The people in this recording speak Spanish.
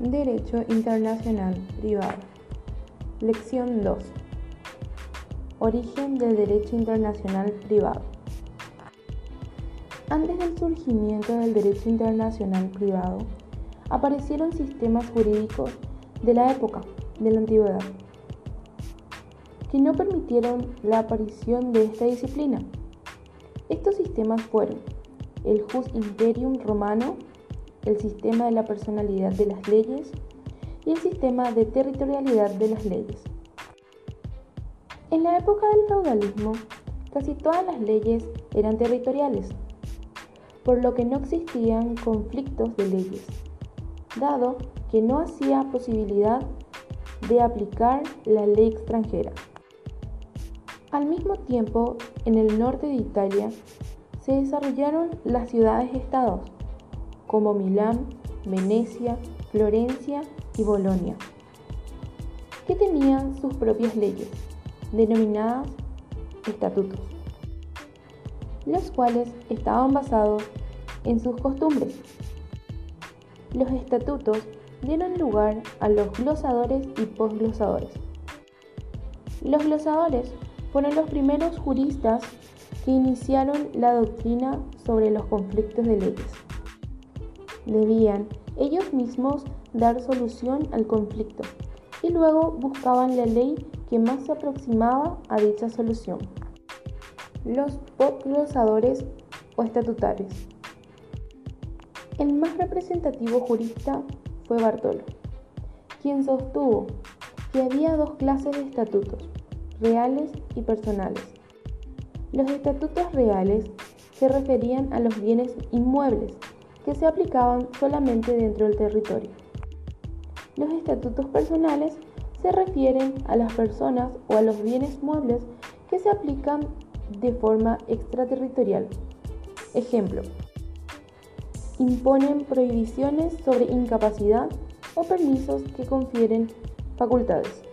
Derecho Internacional Privado. Lección 2. Origen del Derecho Internacional Privado. Antes del surgimiento del Derecho Internacional Privado, aparecieron sistemas jurídicos de la época de la antigüedad que no permitieron la aparición de esta disciplina. Estos sistemas fueron el Jus Imperium romano, el sistema de la personalidad de las leyes y el sistema de territorialidad de las leyes. En la época del feudalismo, casi todas las leyes eran territoriales, por lo que no existían conflictos de leyes, dado que no hacía posibilidad de aplicar la ley extranjera. Al mismo tiempo, en el norte de Italia se desarrollaron las ciudades-estados, como Milán, Venecia, Florencia y Bolonia, que tenían sus propias leyes, denominadas estatutos, los cuales estaban basados en sus costumbres. Los estatutos dieron lugar a los glosadores y posglosadores. Los glosadores fueron los primeros juristas que iniciaron la doctrina sobre los conflictos de leyes. Debían ellos mismos dar solución al conflicto y luego buscaban la ley que más se aproximaba a dicha solución. Los posglosadores o estatutarios. El más representativo jurista fue Bartolo, quien sostuvo que había dos clases de estatutos, reales y personales. Los estatutos reales se referían a los bienes inmuebles que se aplicaban solamente dentro del territorio. Los estatutos personales se refieren a las personas o a los bienes muebles que se aplican de forma extraterritorial. Ejemplo, imponen prohibiciones sobre incapacidad o permisos que confieren facultades.